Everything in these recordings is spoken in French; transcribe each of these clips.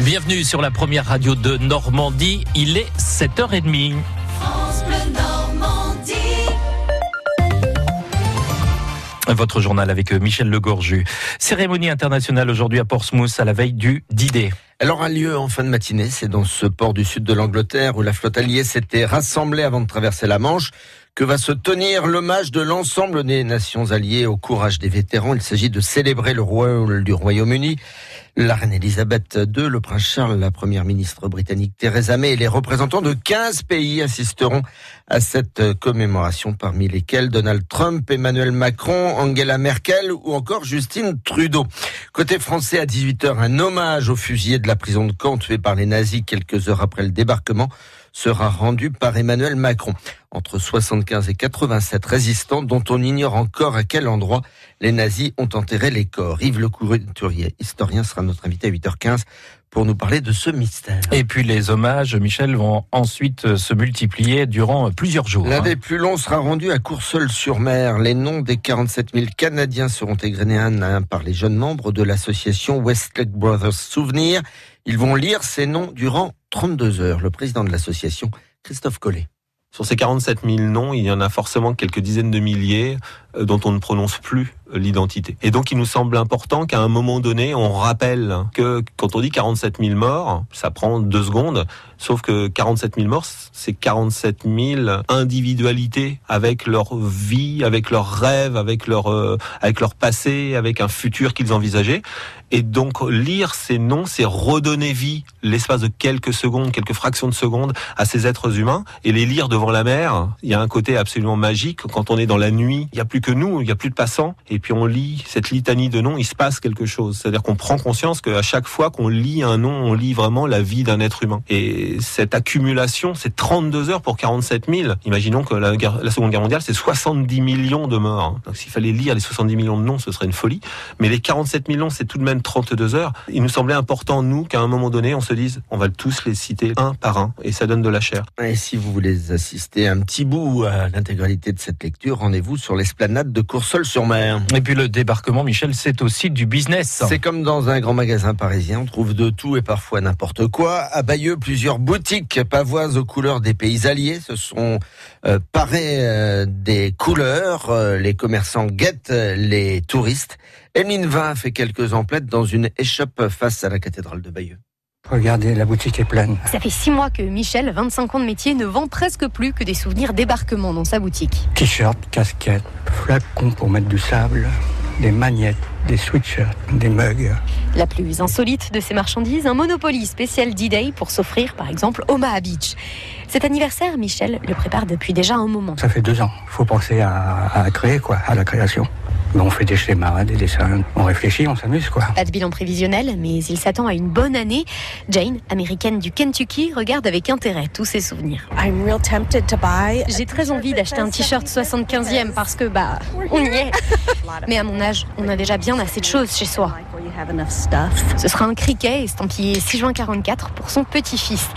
Bienvenue sur la première radio de Normandie. Il est 7h30. Votre journal avec Michel Legorju. Cérémonie internationale aujourd'hui à Portsmouth à la veille du D-Day. Elle aura lieu en fin de matinée. C'est dans ce port du sud de l'Angleterre où la flotte alliée s'était rassemblée avant de traverser la Manche que va se tenir l'hommage de l'ensemble des nations alliées au courage des vétérans? Il s'agit de célébrer le rôle du Royaume-Uni. La reine Elisabeth II, le prince Charles, la première ministre britannique Theresa May et les représentants de 15 pays assisteront à cette commémoration, parmi lesquels Donald Trump, Emmanuel Macron, Angela Merkel ou encore Justine Trudeau. Côté français, à 18h, un hommage aux fusillés de la prison de Caen tués par les nazis quelques heures après le débarquement sera rendu par Emmanuel Macron. Entre 75 et 87 résistants dont on ignore encore à quel endroit les nazis ont enterré les corps. Yves Le Couturier, historien, sera notre invité à 8h15 pour nous parler de ce mystère. Et puis les hommages, Michel, vont ensuite se multiplier durant plusieurs jours. L'un hein. des plus longs sera rendu à Courseul-sur-Mer. Les noms des 47 000 Canadiens seront égrenés un à un par les jeunes membres de l'association Westlake Brothers Souvenir. Ils vont lire ces noms durant 32 heures. Le président de l'association, Christophe Collet. Sur ces 47 000 noms, il y en a forcément quelques dizaines de milliers dont on ne prononce plus l'identité. Et donc il nous semble important qu'à un moment donné, on rappelle que quand on dit 47 000 morts, ça prend deux secondes, sauf que 47 000 morts, c'est 47 000 individualités avec leur vie, avec leurs rêves, avec leur, euh, avec leur passé, avec un futur qu'ils envisageaient. Et donc lire ces noms, c'est redonner vie l'espace de quelques secondes, quelques fractions de secondes à ces êtres humains et les lire devant la mer. Il y a un côté absolument magique quand on est dans la nuit. Il n'y a plus que nous, il n'y a plus de passants. Et puis on lit cette litanie de noms, il se passe quelque chose. C'est-à-dire qu'on prend conscience qu'à chaque fois qu'on lit un nom, on lit vraiment la vie d'un être humain. Et cette accumulation, c'est 32 heures pour 47 000. Imaginons que la, Seconde Guerre mondiale, c'est 70 millions de morts. Donc s'il fallait lire les 70 millions de noms, ce serait une folie. Mais les 47 millions, c'est tout de même 32 heures. Il nous semblait important, nous, qu'à un moment donné, on se dise, on va tous les citer un par un. Et ça donne de la chair. Et si vous voulez assister un petit bout à l'intégralité de cette lecture, rendez-vous sur l'esplanade de Coursol-sur-Mer. Et puis le débarquement, Michel, c'est aussi du business. C'est comme dans un grand magasin parisien, on trouve de tout et parfois n'importe quoi. À Bayeux, plusieurs boutiques pavoises aux couleurs des pays alliés se sont euh, parées euh, des couleurs. Euh, les commerçants guettent les touristes. Emeline Vin fait quelques emplettes dans une échoppe face à la cathédrale de Bayeux. Regardez, la boutique est pleine. Ça fait six mois que Michel, 25 ans de métier, ne vend presque plus que des souvenirs débarquement dans sa boutique. T-shirt, casquette, flacons pour mettre du sable, des magnettes, des sweatshirts, des mugs. La plus insolite de ces marchandises, un Monopoly spécial D-Day pour s'offrir par exemple Omaha Beach. Cet anniversaire, Michel le prépare depuis déjà un moment. Ça fait deux ans. Il faut penser à, à créer, quoi, à la création. On fait des schémas, des dessins, on réfléchit, on s'amuse quoi. Pas de bilan prévisionnel, mais il s'attend à une bonne année. Jane, américaine du Kentucky, regarde avec intérêt tous ses souvenirs. J'ai très envie d'acheter un t-shirt 75e parce que bah on y est. Mais à mon âge, on a déjà bien assez de choses chez soi. Ce sera un criquet estampillé 6 juin 44 pour son petit-fils.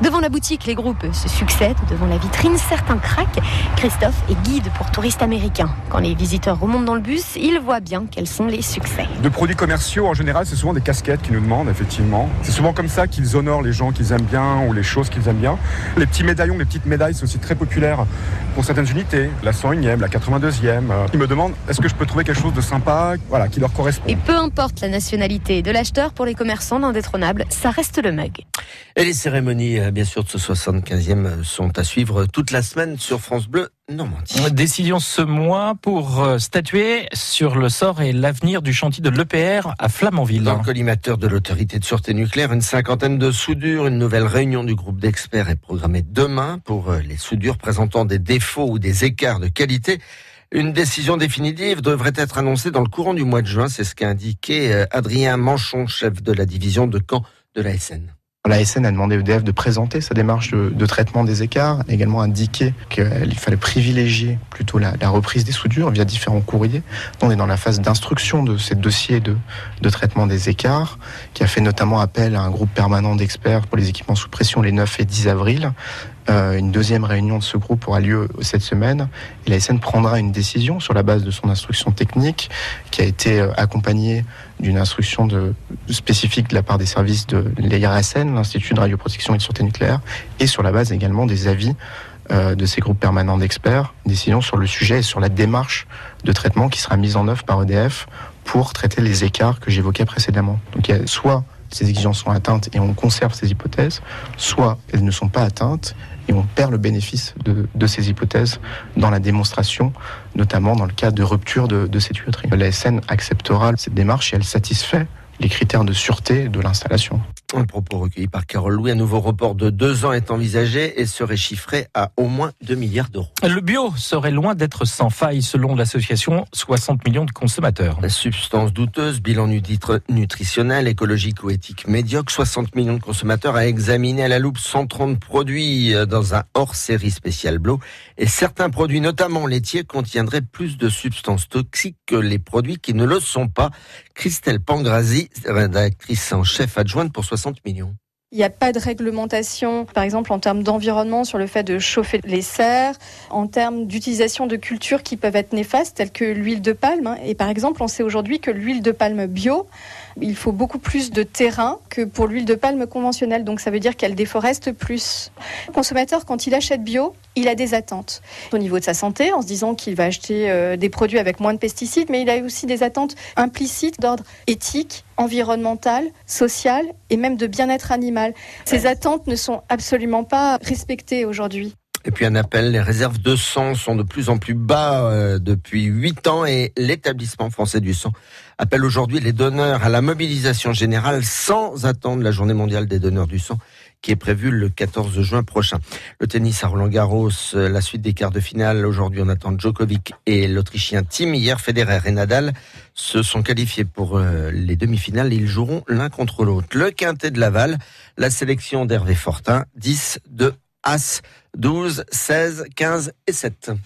Devant la boutique, les groupes se succèdent. Devant la vitrine, certains craquent. Christophe est guide pour touristes américains. Quand les visiteurs remontent dans le bus, il voit bien quels sont les succès. De produits commerciaux, en général, c'est souvent des casquettes qu'ils nous demandent, effectivement. C'est souvent comme ça qu'ils honorent les gens qu'ils aiment bien ou les choses qu'ils aiment bien. Les petits médaillons, les petites médailles sont aussi très populaires pour certaines unités. La 101e, la 82e. Ils me demandent est-ce que je peux trouver quelque chose de sympa, voilà, qui leur correspond. Et peu importe la nationalité de l'acheteur, pour les commerçants d'indétrônables, ça reste le mug. Et les cérémonies, euh, bien sûr, de ce 75e sont à suivre toute la semaine sur France Bleu Normandie. Décision ce mois pour euh, statuer sur le sort et l'avenir du chantier de l'EPR à Flamanville. Dans le collimateur de l'autorité de sûreté nucléaire, une cinquantaine de soudures, une nouvelle réunion du groupe d'experts est programmée demain pour euh, les soudures présentant des défauts ou des écarts de qualité. Une décision définitive devrait être annoncée dans le courant du mois de juin, c'est ce qu'a indiqué euh, Adrien Manchon, chef de la division de Caen de la SN. La SN a demandé au EDF de présenter sa démarche de, traitement des écarts, également indiqué qu'il fallait privilégier plutôt la, reprise des soudures via différents courriers. On est dans la phase d'instruction de ces dossiers de traitement des écarts, qui a fait notamment appel à un groupe permanent d'experts pour les équipements sous pression les 9 et 10 avril. Euh, une deuxième réunion de ce groupe aura lieu cette semaine et la SN prendra une décision sur la base de son instruction technique qui a été euh, accompagnée d'une instruction spécifique de la part des services de l'IRSN, l'Institut de radioprotection et de sûreté nucléaire, et sur la base également des avis euh, de ces groupes permanents d'experts, décision sur le sujet et sur la démarche de traitement qui sera mise en œuvre par EDF pour traiter les écarts que j'évoquais précédemment. Donc soit ces exigences sont atteintes et on conserve ces hypothèses, soit elles ne sont pas atteintes on perd le bénéfice de, ces hypothèses dans la démonstration, notamment dans le cas de rupture de, de ces tuyauteries. La SN acceptera cette démarche et elle satisfait les critères de sûreté de l'installation. Un propos recueilli par Carole Louis, un nouveau report de deux ans est envisagé et serait chiffré à au moins 2 milliards d'euros. Le bio serait loin d'être sans faille selon l'association 60 millions de consommateurs. La substance douteuse, bilan nutritionnel, écologique ou éthique médiocre, 60 millions de consommateurs a examiné à la loupe 130 produits euh, dans un hors-série spécial Blo et certains produits, notamment laitiers, contiendraient plus de substances toxiques que les produits qui ne le sont pas. Christelle Pangrazi, rédactrice en chef adjointe pour 60 Il n'y a pas de réglementation, par exemple en termes d'environnement, sur le fait de chauffer les serres, en termes d'utilisation de cultures qui peuvent être néfastes, telles que l'huile de palme. Hein. Et par exemple, on sait aujourd'hui que l'huile de palme bio, il faut beaucoup plus de terrain que pour l'huile de palme conventionnelle. Donc ça veut dire qu'elle déforeste plus. Le consommateur, quand il achète bio, il a des attentes au niveau de sa santé, en se disant qu'il va acheter euh, des produits avec moins de pesticides, mais il a aussi des attentes implicites d'ordre éthique, environnemental, social et même de bien-être animal. Ces attentes ne sont absolument pas respectées aujourd'hui. Et puis un appel, les réserves de sang sont de plus en plus bas euh, depuis 8 ans et l'établissement français du sang appelle aujourd'hui les donneurs à la mobilisation générale sans attendre la journée mondiale des donneurs du sang qui est prévue le 14 juin prochain. Le tennis à Roland Garros, euh, la suite des quarts de finale. Aujourd'hui, on attend Djokovic et l'Autrichien Tim. Hier, Federer et Nadal se sont qualifiés pour euh, les demi-finales. Ils joueront l'un contre l'autre. Le quintet de Laval, la sélection d'Hervé Fortin, 10, 2, As, 12, 16, 15 et 7.